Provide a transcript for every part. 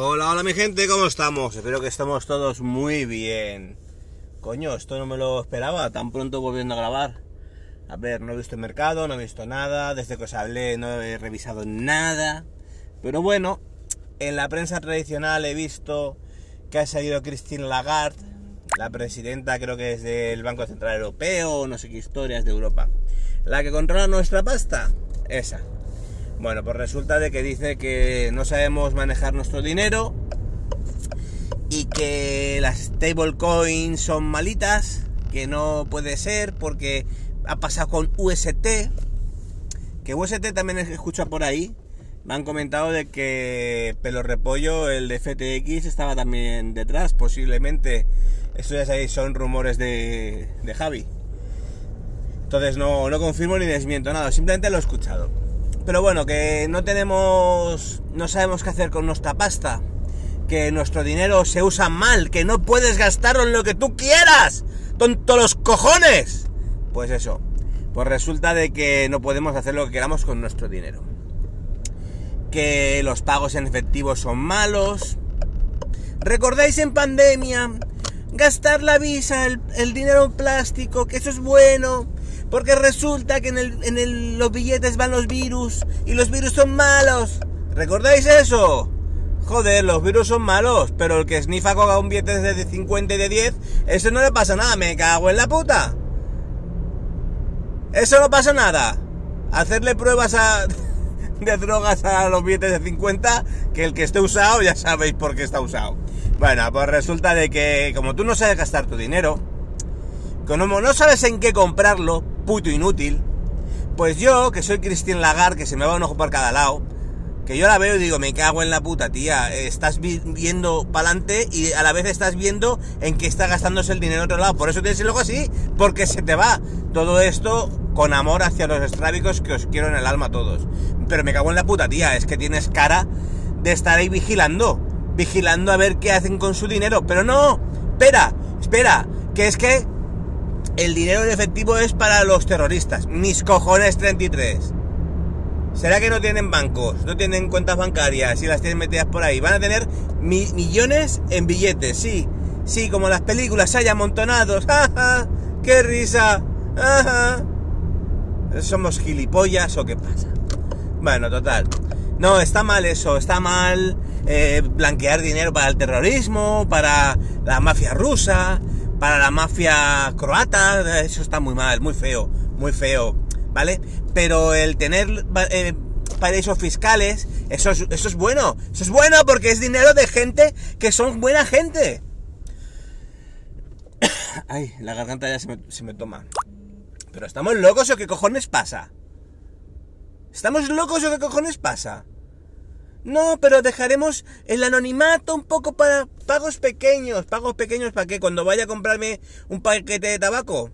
Hola, hola mi gente, ¿cómo estamos? Espero que estemos todos muy bien. Coño, esto no me lo esperaba, tan pronto volviendo a grabar. A ver, no he visto el mercado, no he visto nada, desde que os hablé no he revisado nada. Pero bueno, en la prensa tradicional he visto que ha salido Christine Lagarde, la presidenta creo que es del Banco Central Europeo, no sé qué historias de Europa. La que controla nuestra pasta, esa. Bueno, pues resulta de que dice que no sabemos manejar nuestro dinero y que las stablecoins son malitas, que no puede ser porque ha pasado con UST, que UST también escucha por ahí. Me han comentado de que Pelo Repollo, el de FTX, estaba también detrás, posiblemente. Esto ya sabéis, son rumores de, de Javi. Entonces no, no confirmo ni desmiento nada, simplemente lo he escuchado. Pero bueno, que no tenemos, no sabemos qué hacer con nuestra pasta, que nuestro dinero se usa mal, que no puedes gastarlo en lo que tú quieras, tonto los cojones. Pues eso, pues resulta de que no podemos hacer lo que queramos con nuestro dinero. Que los pagos en efectivo son malos. ¿Recordáis en pandemia? Gastar la visa, el, el dinero en plástico, que eso es bueno porque resulta que en, los billetes van los virus y los virus son malos. ¿Recordáis eso? Joder, los virus son malos, pero el que snifa coga un billete de 50 y de 10, eso no le pasa nada, me cago en la puta. Eso no pasa nada. Hacerle pruebas de drogas a los billetes de 50, que el que esté usado ya sabéis por qué está usado. Bueno, pues resulta de que como tú no sabes gastar tu dinero, como no sabes en qué comprarlo, puto inútil, pues yo, que soy Christine Lagarde, que se me va un ojo por cada lado, que yo la veo y digo, me cago en la puta, tía, estás viendo para adelante y a la vez estás viendo en qué está gastándose el dinero en otro lado. Por eso tienes el ojo así, porque se te va. Todo esto con amor hacia los estrábicos que os quiero en el alma a todos. Pero me cago en la puta, tía, es que tienes cara de estar ahí vigilando, vigilando a ver qué hacen con su dinero. Pero no, espera, espera, que es que el dinero en efectivo es para los terroristas. Mis cojones 33. ¿Será que no tienen bancos? ¿No tienen cuentas bancarias y las tienen metidas por ahí? Van a tener millones en billetes, sí. Sí, como las películas, hay amontonados. ¡Ja, qué risa! ¡Ja, somos gilipollas o qué pasa? Bueno, total. No, está mal eso, está mal eh, blanquear dinero para el terrorismo, para la mafia rusa, para la mafia croata, eso está muy mal, muy feo, muy feo, ¿vale? Pero el tener eh, paraísos fiscales, eso es, eso es bueno, eso es bueno porque es dinero de gente que son buena gente. Ay, la garganta ya se me, se me toma. Pero estamos locos o qué cojones pasa? ¿Estamos locos o qué cojones pasa? No, pero dejaremos el anonimato un poco para pagos pequeños. ¿Pagos pequeños para qué? Cuando vaya a comprarme un paquete de tabaco.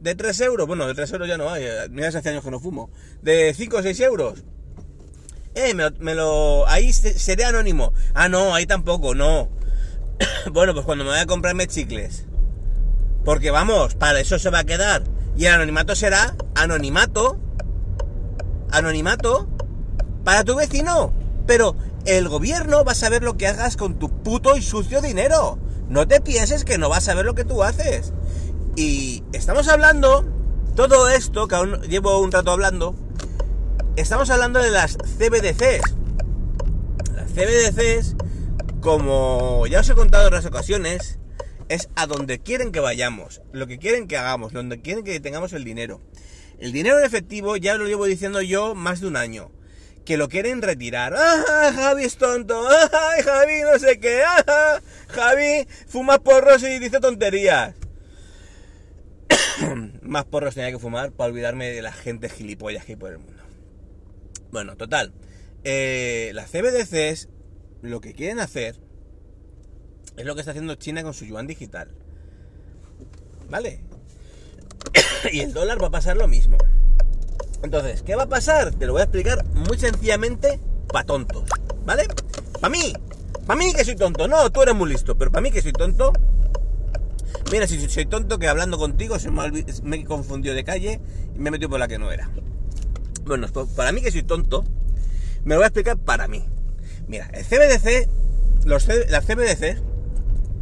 De 3 euros. Bueno, de 3 euros ya no hay. Mira, hace años que no fumo. De 5 o 6 euros. Eh, me, lo... Ahí seré anónimo. Ah, no, ahí tampoco, no. bueno, pues cuando me vaya a comprarme chicles. Porque vamos, para eso se va a quedar. Y el anonimato será anonimato. Anonimato para tu vecino. Pero el gobierno va a saber lo que hagas con tu puto y sucio dinero. No te pienses que no va a saber lo que tú haces. Y estamos hablando, todo esto, que aún llevo un rato hablando, estamos hablando de las CBDCs. Las CBDCs, como ya os he contado en otras ocasiones, es a donde quieren que vayamos, lo que quieren que hagamos, donde quieren que tengamos el dinero. El dinero en efectivo ya lo llevo diciendo yo más de un año que lo quieren retirar. ¡Ah, Javi es tonto! ¡Ay, Javi no sé qué! ¡Ah, Javi fuma porros y dice tonterías! Más porros tenía que fumar para olvidarme de la gente gilipollas que hay por el mundo. Bueno, total. Eh, las CBDCs lo que quieren hacer es lo que está haciendo China con su yuan digital. ¿Vale? y el dólar va a pasar lo mismo. Entonces, ¿qué va a pasar? Te lo voy a explicar muy sencillamente para tontos. ¿Vale? Para mí. Para mí que soy tonto. No, tú eres muy listo. Pero para mí que soy tonto. Mira, si soy tonto que hablando contigo se me, me he confundido de calle y me he metido por la que no era. Bueno, pues para mí que soy tonto, me lo voy a explicar para mí. Mira, el CBDC, los, las CBDC,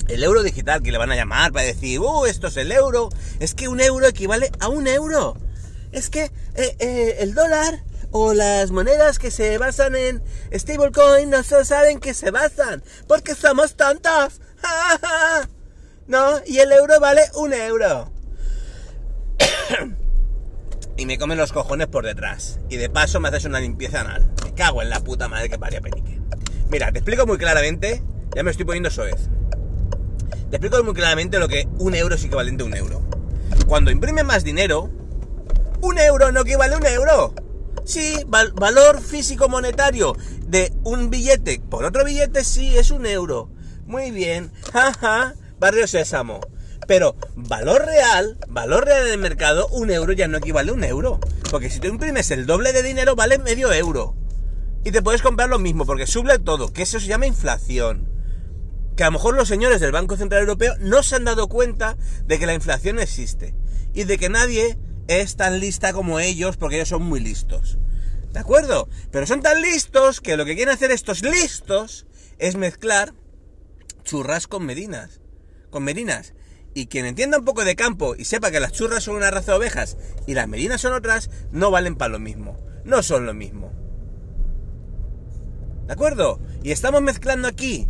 el euro digital que le van a llamar para decir, uh, esto es el euro, es que un euro equivale a un euro. Es que eh, eh, el dólar o las monedas que se basan en stablecoin no se saben que se basan, porque somos tontos. no, y el euro vale un euro. y me comen los cojones por detrás. Y de paso me haces una limpieza anal. Me cago en la puta madre que paría Penique. Mira, te explico muy claramente, ya me estoy poniendo soez. Te explico muy claramente lo que un euro es equivalente a un euro. Cuando imprime más dinero, un euro no equivale a un euro. Sí, valor físico monetario de un billete por otro billete sí es un euro. Muy bien, jaja, barrio sésamo. Pero valor real, valor real del mercado, un euro ya no equivale a un euro. Porque si tú imprimes el doble de dinero, vale medio euro. Y te puedes comprar lo mismo, porque sube todo, que eso se llama inflación. Que a lo mejor los señores del Banco Central Europeo no se han dado cuenta de que la inflación existe. Y de que nadie es tan lista como ellos, porque ellos son muy listos. ¿De acuerdo? Pero son tan listos que lo que quieren hacer estos listos es mezclar churras con medinas. Con merinas. Y quien entienda un poco de campo y sepa que las churras son una raza de ovejas y las merinas son otras, no valen para lo mismo. No son lo mismo. ¿De acuerdo? Y estamos mezclando aquí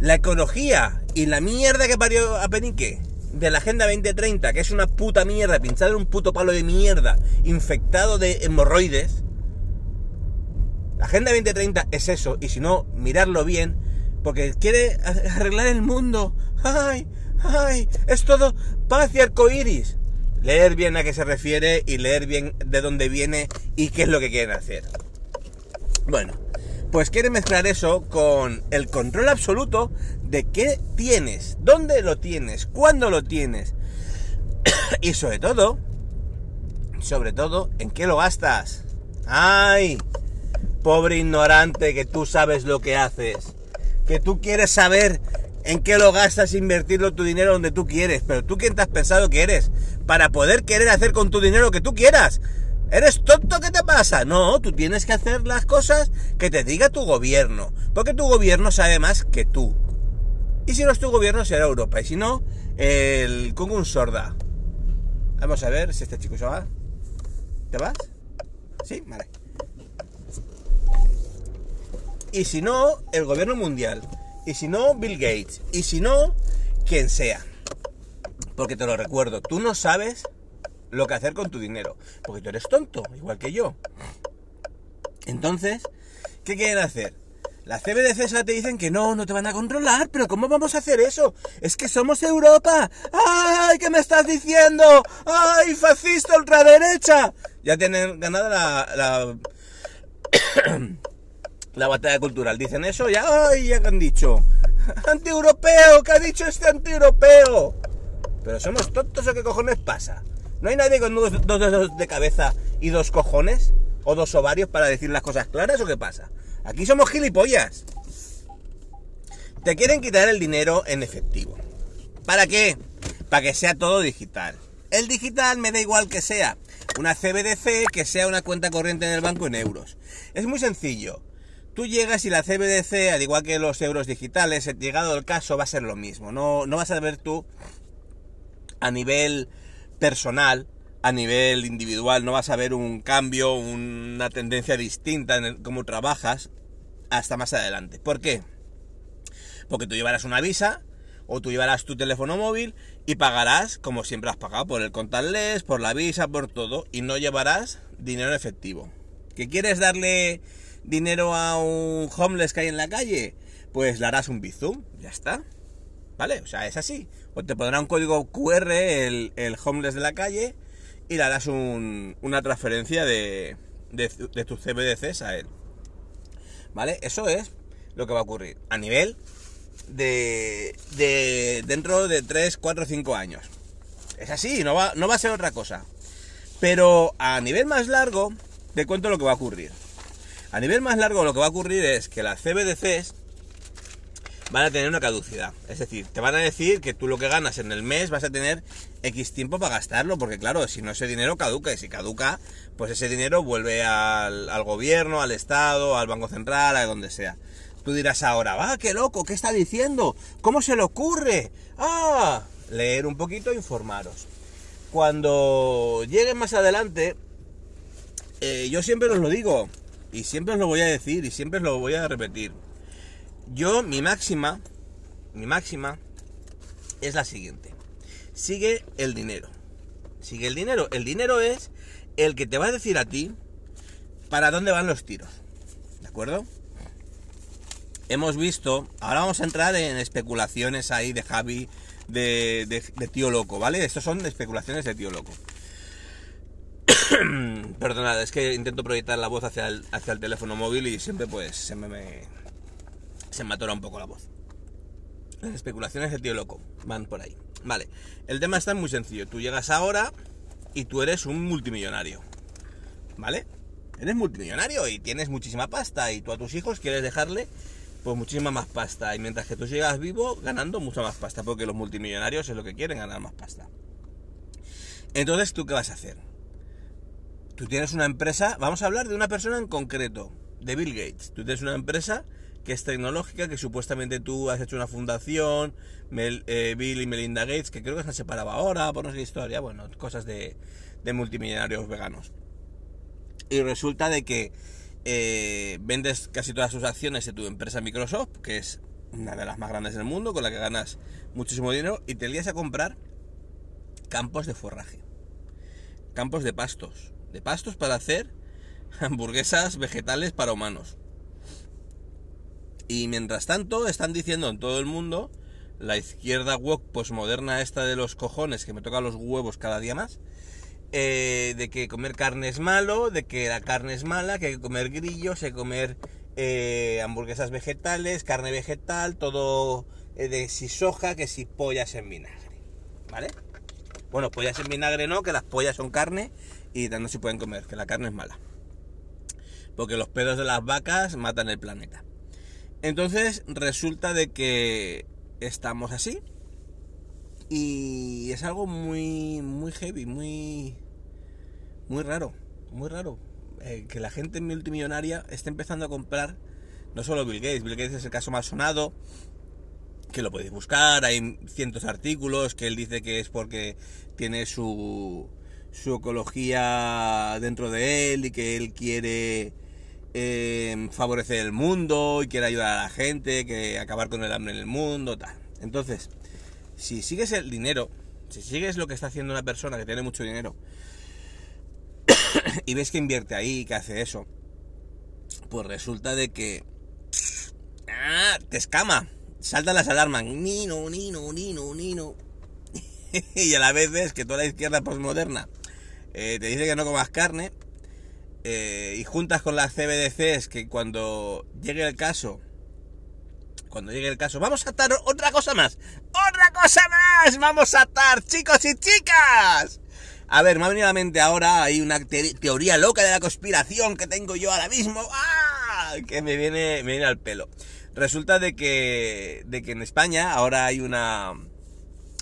la ecología y la mierda que parió a Penique de la Agenda 2030, que es una puta mierda, pinchado en un puto palo de mierda, infectado de hemorroides. La Agenda 2030 es eso, y si no, mirarlo bien, porque quiere arreglar el mundo. ¡Ay! ¡Ay! Es todo paz y arcoiris. Leer bien a qué se refiere y leer bien de dónde viene y qué es lo que quieren hacer. Bueno, pues quiere mezclar eso con el control absoluto de qué tienes, dónde lo tienes, cuándo lo tienes y sobre todo, sobre todo, en qué lo gastas. ¡Ay! Pobre ignorante que tú sabes lo que haces, que tú quieres saber en qué lo gastas, invertirlo tu dinero donde tú quieres, pero tú quién te has pensado que eres para poder querer hacer con tu dinero lo que tú quieras. ¿Eres tonto? ¿Qué te pasa? No, tú tienes que hacer las cosas que te diga tu gobierno, porque tu gobierno sabe más que tú. Y si no es tu gobierno, será Europa, y si no, el un Sorda. Vamos a ver si este chico se va. ¿Te vas? Sí, vale. Y si no, el gobierno mundial. Y si no, Bill Gates. Y si no, quien sea. Porque te lo recuerdo, tú no sabes lo que hacer con tu dinero. Porque tú eres tonto, igual que yo. Entonces, ¿qué quieren hacer? Las CBDC te dicen que no, no te van a controlar, pero ¿cómo vamos a hacer eso? Es que somos Europa. ¡Ay, qué me estás diciendo! ¡Ay, fascista ultraderecha! Ya tienen ganada la, la, la batalla cultural. Dicen eso, ya, ¡ay, ya que han dicho! ¡Antieuropeo! ¿Qué ha dicho este antieuropeo? Pero somos tontos o qué cojones pasa. ¿No hay nadie con dos, dedos de cabeza y dos cojones? ¿O dos ovarios para decir las cosas claras o qué pasa? Aquí somos gilipollas. Te quieren quitar el dinero en efectivo. ¿Para qué? Para que sea todo digital. El digital me da igual que sea una CBDC que sea una cuenta corriente en el banco en euros. Es muy sencillo. Tú llegas y la CBDC, al igual que los euros digitales, llegado el caso, va a ser lo mismo. No, no vas a ver tú a nivel personal, a nivel individual, no vas a ver un cambio, una tendencia distinta en cómo trabajas hasta más adelante. ¿Por qué? Porque tú llevarás una visa o tú llevarás tu teléfono móvil y pagarás como siempre has pagado por el contactless, por la visa, por todo y no llevarás dinero efectivo. ¿Que quieres darle dinero a un homeless que hay en la calle? Pues le harás un bizum, ya está. ¿Vale? O sea, es así. O te pondrá un código QR el, el homeless de la calle y le harás una transferencia de, de, de tus CBDCs a él. ¿Vale? Eso es lo que va a ocurrir a nivel de, de dentro de 3, 4, 5 años. Es así, no va, no va a ser otra cosa. Pero a nivel más largo, te cuento lo que va a ocurrir. A nivel más largo lo que va a ocurrir es que las CBDCs van a tener una caducidad. Es decir, te van a decir que tú lo que ganas en el mes vas a tener X tiempo para gastarlo, porque claro, si no ese dinero caduca, y si caduca, pues ese dinero vuelve al, gobierno, al Estado, al Banco Central, a donde sea. Tú dirás ahora, va, qué loco, ¿qué está diciendo? ¿Cómo se le ocurre? Ah, leer un poquito, informaros. Cuando lleguen más adelante, eh, yo siempre os lo digo, y siempre os lo voy a decir, y siempre os lo voy a repetir. Yo, mi máxima, mi máxima es la siguiente. Sigue el dinero. Sigue el dinero. El dinero es el que te va a decir a ti para dónde van los tiros. ¿De acuerdo? Hemos visto, ahora vamos a entrar en especulaciones ahí de Javi, de, tío loco, ¿vale? Estos son especulaciones de tío loco. Perdonad, es que intento proyectar la voz hacia el, hacia el teléfono móvil y siempre pues se me, se me atora un poco la voz. Las especulaciones de tío loco van por ahí. Vale, el tema está muy sencillo. Tú llegas ahora y tú eres un multimillonario. ¿Vale? Eres multimillonario y tienes muchísima pasta y tú a tus hijos quieres dejarle pues muchísima más pasta. Y mientras que tú sigas vivo, ganando mucha más pasta, porque los multimillonarios es lo que quieren, ganar más pasta. Entonces, ¿tú qué vas a hacer? Tú tienes una empresa, vamos a hablar de una persona en concreto, de Bill Gates. Tú tienes una empresa que es tecnológica, que supuestamente tú has hecho una fundación, eh, Bill y Melinda Gates, que creo que se separaba ahora, por no sé historia, bueno, cosas de, de multimillonarios veganos. Y resulta de que eh, vendes casi todas sus acciones de tu empresa Microsoft, que es una de las más grandes del mundo, con la que ganas muchísimo dinero, y te lías a comprar campos de forraje, campos de pastos, de pastos para hacer hamburguesas vegetales para humanos. Y mientras tanto están diciendo en todo el mundo, la izquierda woke posmoderna esta de los cojones que me toca los huevos cada día más, eh, de que comer carne es malo, de que la carne es mala, que hay que comer grillos, hay que comer eh, hamburguesas vegetales, carne vegetal, todo eh, de si soja, que si pollas en vinagre, ¿vale? Bueno, pollas en vinagre no, que las pollas son carne y no se pueden comer, que la carne es mala. Porque los pedos de las vacas matan el planeta. Entonces resulta de que estamos así, y es algo muy, muy heavy, muy, muy raro, muy raro. Eh, que la gente multimillonaria esté empezando a comprar, no solo Bill Gates, Bill Gates es el caso más sonado, que lo podéis buscar, hay cientos de artículos que él dice que es porque tiene su, su ecología dentro de él y que él quiere eh, favorecer el mundo y quiere ayudar a la gente, que acabar con el hambre en el mundo, tal. Entonces, si sigues el dinero, si sigues lo que está haciendo una persona que tiene mucho dinero y ves que invierte ahí, que hace eso, pues resulta de que ¡ah! te escama, saltan las alarmas, nino, nino, nino, nino. y a la vez ves que toda la izquierda postmoderna eh, te dice que no comas carne eh, y juntas con las CBDCs que cuando llegue el caso cuando llegue el caso, vamos a atar otra cosa más. ¡Otra cosa más! ¡Vamos a atar, chicos y chicas! A ver, me ha venido a la mente ahora, hay una teoría loca de la conspiración que tengo yo ahora mismo. ¡Ah! Que me viene, me viene al pelo. Resulta de que, de que en España ahora hay una,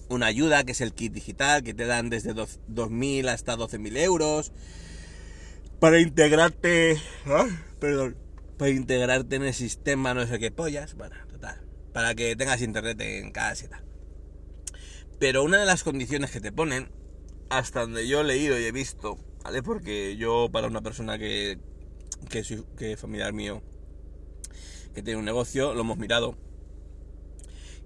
una ayuda que es el kit digital que te dan desde 2.000 hasta 12.000 euros para integrarte... ¿ah? Perdón. Para integrarte en el sistema no sé qué pollas. Bueno, para que tengas internet en casa y tal. Pero una de las condiciones que te ponen, hasta donde yo he leído y he visto, ¿vale? Porque yo, para una persona que, que, que es familiar mío, que tiene un negocio, lo hemos mirado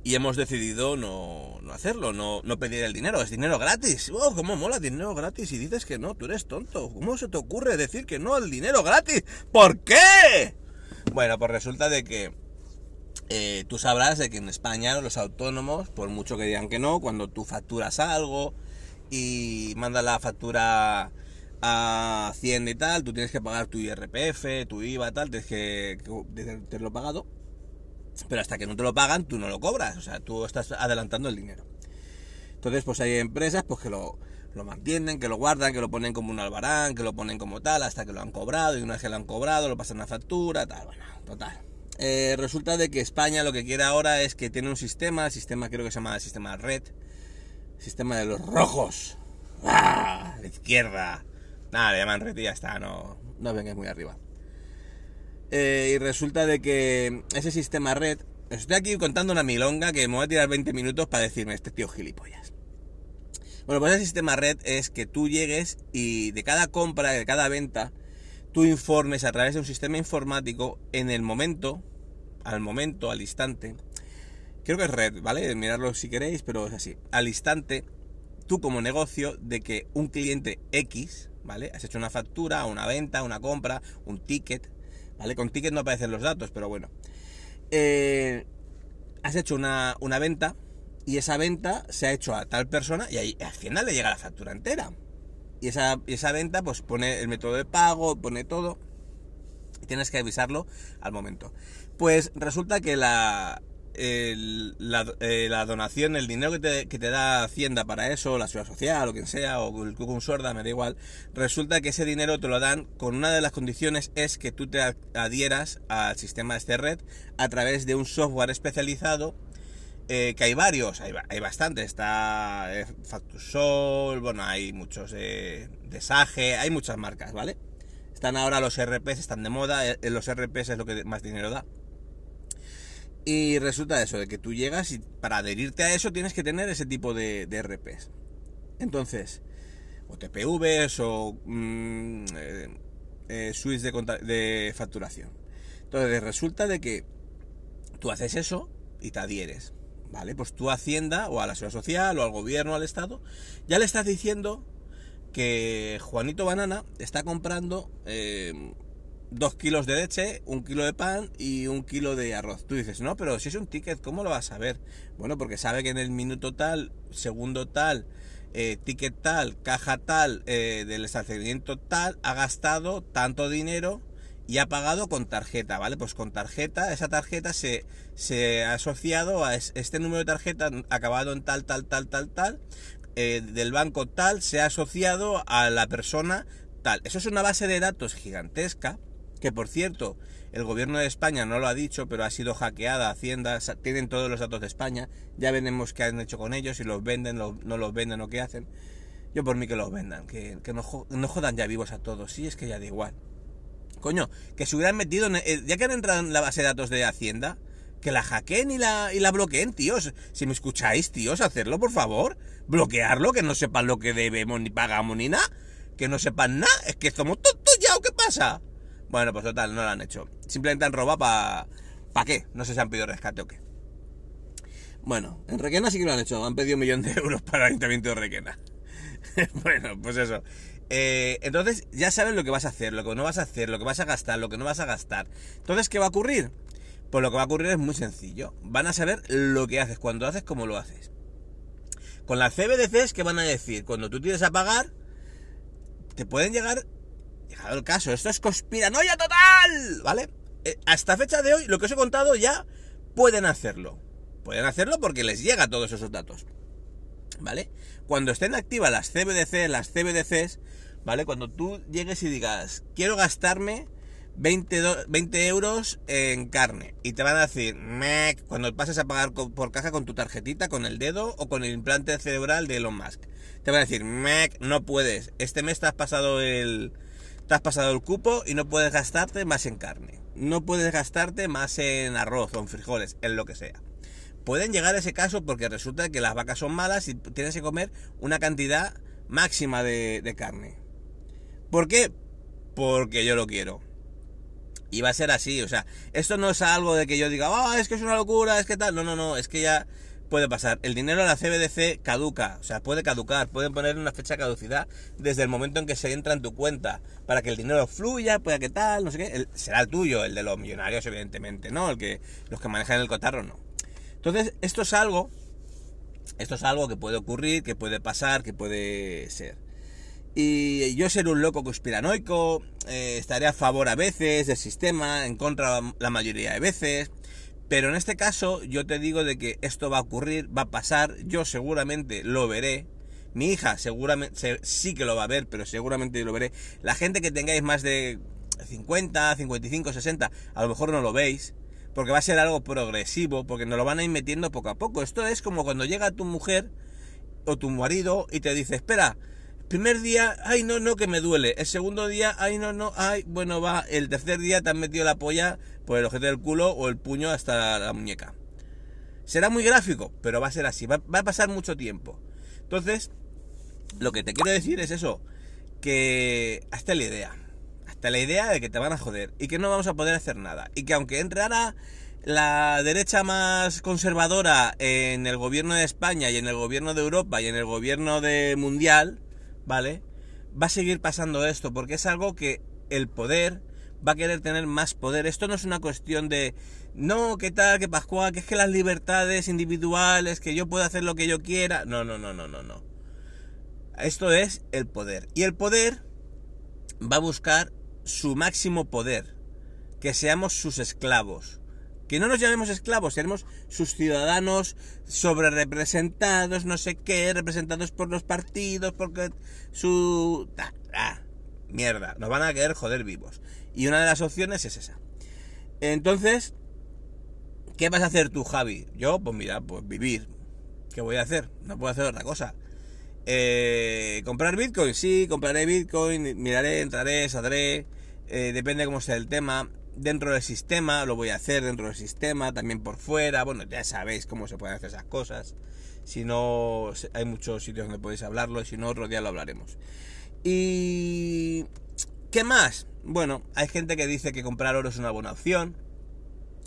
y hemos decidido no, no hacerlo, no, no, pedir el dinero, es dinero gratis. ¡Oh, cómo mola dinero gratis! Y dices que no, tú eres tonto. ¿Cómo se te ocurre decir que no al dinero gratis? ¿Por qué? Bueno, pues resulta de que eh, tú sabrás de que en España los autónomos, por mucho que digan que no, cuando tú facturas algo y mandas la factura a Hacienda y tal, tú tienes que pagar tu IRPF, tu IVA, tal, tienes que, que tenerlo pagado. Pero hasta que no te lo pagan, tú no lo cobras. O sea, tú estás adelantando el dinero. Entonces, pues hay empresas pues que lo, lo mantienen, que lo guardan, que lo ponen como un albarán, que lo ponen como tal, hasta que lo han cobrado, y una vez que lo han cobrado, lo pasan a factura, tal, bueno, total. Eh, resulta de que España lo que quiere ahora es que tiene un sistema, el sistema creo que se llama el sistema red, sistema de los rojos, ¡Ah! la izquierda, nada, le llaman red y ya está, no, no vengáis muy arriba. Eh, y resulta de que ese sistema red, estoy aquí contando una milonga que me voy a tirar 20 minutos para decirme este tío gilipollas. Bueno, pues el sistema red es que tú llegues y de cada compra, de cada venta, tú informes a través de un sistema informático en el momento, al momento, al instante. Creo que es red, ¿vale? Miradlo si queréis, pero es así. Al instante, tú como negocio, de que un cliente X, ¿vale? Has hecho una factura, una venta, una compra, un ticket, ¿vale? Con ticket no aparecen los datos, pero bueno. Eh, has hecho una, una venta y esa venta se ha hecho a tal persona y ahí al final le llega la factura entera. Y esa, esa venta pues pone el método de pago, pone todo y tienes que avisarlo al momento. Pues resulta que la, eh, la, donación, el dinero que te, da Hacienda para eso, la ciudad social o quien sea, o el Cucum Sorda, me da igual, resulta que ese dinero te lo dan con una de las condiciones es que tú te adhieras al sistema de este red a través de un software especializado eh, que hay varios, hay, hay bastantes, está eh, Factusol, bueno, hay muchos eh, de Sage, hay muchas marcas, ¿vale? Están ahora los RPs, están de moda, los RPs es lo que más dinero da. Y resulta eso, de que tú llegas y para adherirte a eso tienes que tener ese tipo de, de RPs. Entonces, o TPVs o mm, suites de, de facturación. Entonces resulta de que tú haces eso y te adhieres. ¿vale? Pues tú a Hacienda o a la Seguridad Social o al gobierno, al Estado, ya le estás diciendo que Juanito Banana está comprando eh, dos kilos de leche, un kilo de pan y un kilo de arroz. Tú dices, no, pero si es un ticket, ¿cómo lo vas a ver? Bueno, porque sabe que en el minuto tal, segundo tal, eh, ticket tal, caja tal, eh, del establecimiento tal, ha gastado tanto dinero y ha pagado con tarjeta, ¿vale? Pues con tarjeta, esa tarjeta se, se ha asociado a este número de tarjeta acabado en tal, tal, tal, tal, tal, eh, del banco tal, se ha asociado a la persona tal. Eso es una base de datos gigantesca, que por cierto, el gobierno de España no lo ha dicho, pero ha sido hackeada, Hacienda, tienen todos los datos de España, ya veremos qué han hecho con ellos, si los venden, no los venden o qué hacen. Yo por mí que los vendan, que, que no, no jodan ya vivos a todos, sí, es que ya da igual. Coño, que se hubieran metido, en, ya que han entrado en la base de datos de Hacienda, que la hackeen y la, y la bloqueen, tíos. Si me escucháis, tíos, hacerlo, por favor. Bloquearlo, que no sepan lo que debemos ni pagamos ni nada. Que no sepan nada. Es que somos tontos ya, ¿o qué pasa? Bueno, pues total, no lo han hecho. Simplemente han robado para... ¿Para qué? No sé si han pedido rescate o qué. Bueno, en Requena sí que lo han hecho. Han pedido un millón de euros para el Ayuntamiento de Requena. bueno, pues eso. Eh, entonces ya sabes lo que vas a hacer, lo que no vas a hacer, lo que vas a gastar, lo que no vas a gastar. Entonces, ¿qué va a ocurrir? Pues lo que va a ocurrir es muy sencillo. Van a saber lo que haces, cuando haces, cómo lo haces. Con las CBDCs, ¿qué van a decir? Cuando tú tienes a pagar, te pueden llegar... El caso, esto es conspiranoia total, ¿vale? Eh, hasta fecha de hoy, lo que os he contado ya pueden hacerlo. Pueden hacerlo porque les llega todos esos datos. ¿Vale? Cuando estén activas las CBDC, las CBDCs, ¿vale? Cuando tú llegues y digas, quiero gastarme 20, 20 euros en carne y te van a decir, Mec, cuando pases a pagar por caja con tu tarjetita, con el dedo o con el implante cerebral de Elon Musk, te van a decir, Mec, no puedes, este mes te has pasado el, te has pasado el cupo y no puedes gastarte más en carne, no puedes gastarte más en arroz o en frijoles, en lo que sea pueden llegar a ese caso porque resulta que las vacas son malas y tienes que comer una cantidad máxima de, carne. ¿Por qué? Porque yo lo quiero. Y va a ser así, o sea, esto no es algo de que yo diga, ah, es que es una locura, es que tal. No, no, no, es que ya puede pasar. El dinero de la CBDC caduca, o sea, puede caducar, pueden poner una fecha de caducidad desde el momento en que se entra en tu cuenta, para que el dinero fluya, pueda que tal, no sé qué. será el tuyo, el de los millonarios, evidentemente, ¿no? El que, los que manejan el cotarro, no. Entonces, esto es algo, esto es algo que puede ocurrir, que puede pasar, que puede ser. Y yo ser un loco conspiranoico, eh, estaré a favor a veces del sistema, en contra la mayoría de veces. Pero en este caso yo te digo de que esto va a ocurrir, va a pasar, yo seguramente lo veré. Mi hija seguramente sí que lo va a ver, pero seguramente lo veré. La gente que tengáis más de 50, 55, 60, a lo mejor no lo veis, porque va a ser algo progresivo, porque nos lo van a ir metiendo poco a poco. Esto es como cuando llega tu mujer o tu marido y te dice, espera, primer día, ay no, no, que me duele. El segundo día, ay no, no, ay, bueno, va. El tercer día te han metido la polla por el ojete del culo o el puño hasta la muñeca. Será muy gráfico, pero va a ser así, va, a pasar mucho tiempo. Entonces, lo que te quiero decir es eso, que hasta la idea, hasta la idea de que te van a joder y que no vamos a poder hacer nada. Y que aunque entrara la derecha más conservadora en el gobierno de España y en el gobierno de Europa y en el gobierno de mundial, ¿vale? Va a seguir pasando esto, porque es algo que el poder va a querer tener más poder. Esto no es una cuestión de, no, ¿qué tal, que Pascual? Que es que las libertades individuales, que yo puedo hacer lo que yo quiera. No, no, no, no, no, no. Esto es el poder. Y el poder va a buscar su máximo poder. Que seamos sus esclavos. Que no nos llamemos esclavos, seremos sus ciudadanos sobre representados, no sé qué, representados por los partidos, porque su... Ah, mierda, nos van a querer joder vivos. Y una de las opciones es esa. Entonces, ¿qué vas a hacer tú, Javi? Yo, pues mira, pues vivir. ¿Qué voy a hacer? No puedo hacer otra cosa. Eh, ¿Comprar Bitcoin? Sí, compraré Bitcoin, miraré, entraré, saldré. Eh, depende cómo sea el tema dentro del sistema, lo voy a hacer dentro del sistema, también por fuera, bueno, ya sabéis cómo se pueden hacer esas cosas. Si no, hay muchos sitios donde podéis hablarlo, y si no, otro día lo hablaremos. Y... ¿Qué más? Bueno, hay gente que dice que comprar oro es una buena opción.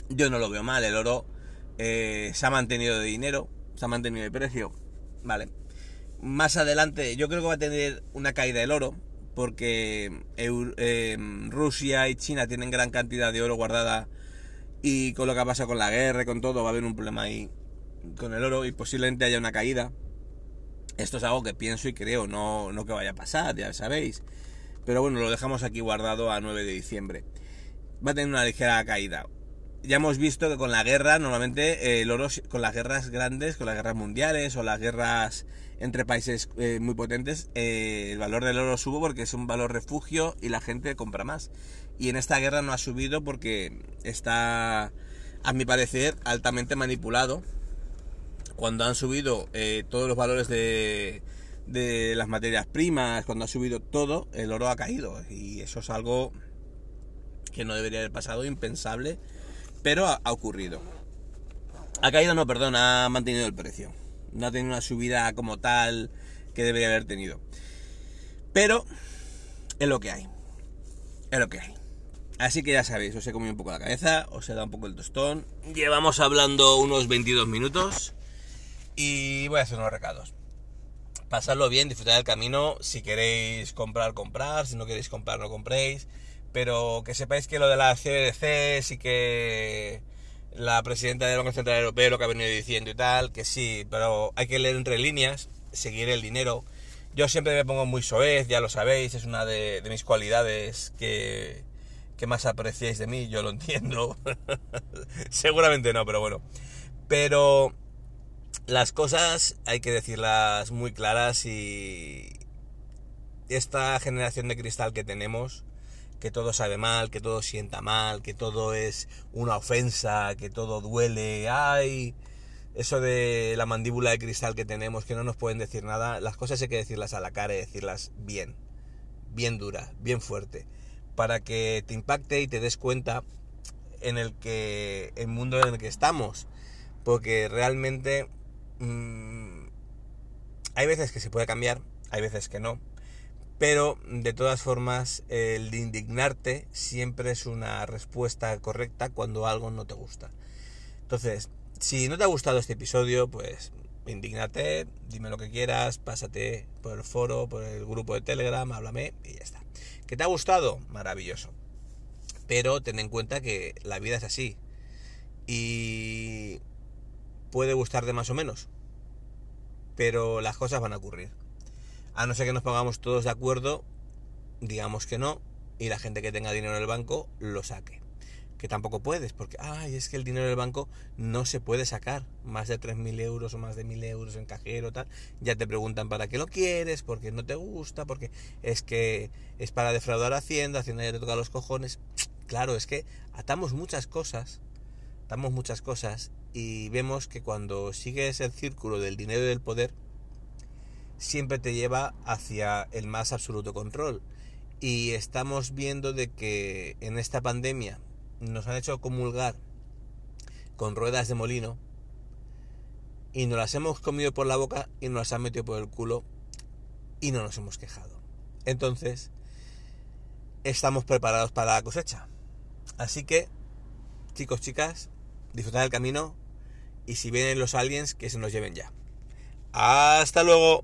Yo no lo veo mal, el oro eh, se ha mantenido de dinero, se ha mantenido de precio, ¿vale? Más adelante yo creo que va a tener una caída el oro, porque em, Rusia y China tienen gran cantidad de oro guardada y con lo que ha pasado con la guerra y con todo va a haber un problema ahí con el oro y posiblemente haya una caída. Esto es algo que pienso y creo, no, no que vaya a pasar, ya sabéis. Pero bueno, lo dejamos aquí guardado a 9 de diciembre. Va a tener una ligera caída. Ya hemos visto que con la guerra, normalmente eh, el oro, con las guerras grandes, con las guerras mundiales o las guerras entre países eh, muy potentes, eh, el valor del oro sube porque es un valor refugio y la gente compra más. Y en esta guerra no ha subido porque está, a mi parecer, altamente manipulado. Cuando han subido eh, todos los valores de, de las materias primas, cuando ha subido todo, el oro ha caído. Y eso es algo que no debería haber pasado, impensable, pero ha, ocurrido. Ha caído, no, perdón, ha mantenido el precio no ha tenido una subida como tal que debería haber tenido. Pero es lo que hay. Es lo que hay. Así que ya sabéis, os he comido un poco la cabeza, os he dado un poco el tostón. Llevamos hablando unos 22 minutos y voy a hacer unos recados. Pasadlo bien, disfrutad del camino. Si queréis comprar, comprar. Si no queréis comprar, no compréis. Pero que sepáis que lo de las CBDC sí que la presidenta del Banco Central Europeo lo que ha venido diciendo y tal, que sí, pero hay que leer entre líneas, seguir el dinero. Yo siempre me pongo muy soez, ya lo sabéis, es una de, mis cualidades que, que, más apreciáis de mí, yo lo entiendo. Seguramente no, pero bueno. Pero las cosas hay que decirlas muy claras y esta generación de cristal que tenemos que todo sabe mal, que todo sienta mal, que todo es una ofensa, que todo duele, ay, eso de la mandíbula de cristal que tenemos, que no nos pueden decir nada, las cosas hay que decirlas a la cara y decirlas bien, bien dura, bien fuerte, para que te impacte y te des cuenta en el que el mundo en el que estamos, porque realmente mm, hay veces que se puede cambiar, hay veces que no, pero de todas formas el de indignarte siempre es una respuesta correcta cuando algo no te gusta. Entonces, si no te ha gustado este episodio, pues indignate, dime lo que quieras, pásate por el foro, por el grupo de Telegram, háblame y ya está. ¿Que te ha gustado? Maravilloso. Pero ten en cuenta que la vida es así. Y puede gustarte más o menos. Pero las cosas van a ocurrir. A no ser que nos pongamos todos de acuerdo, digamos que no, y la gente que tenga dinero en el banco lo saque. Que tampoco puedes, porque, ay, es que el dinero del banco no se puede sacar. Más de 3.000 euros o más de 1.000 euros en cajero, tal. Ya te preguntan para qué lo quieres, porque no te gusta, porque es que es para defraudar a Hacienda, Hacienda ya te toca los cojones. Claro, es que atamos muchas cosas, atamos muchas cosas y vemos que cuando sigues el círculo del dinero y del poder, siempre te lleva hacia el más absoluto control. Y estamos viendo de que en esta pandemia nos han hecho comulgar con ruedas de molino y nos las hemos comido por la boca y nos las han metido por el culo y no nos hemos quejado. Entonces, estamos preparados para la cosecha. Así que, chicos, chicas, disfrutad del camino y si vienen los aliens, que se nos lleven ya. Hasta luego.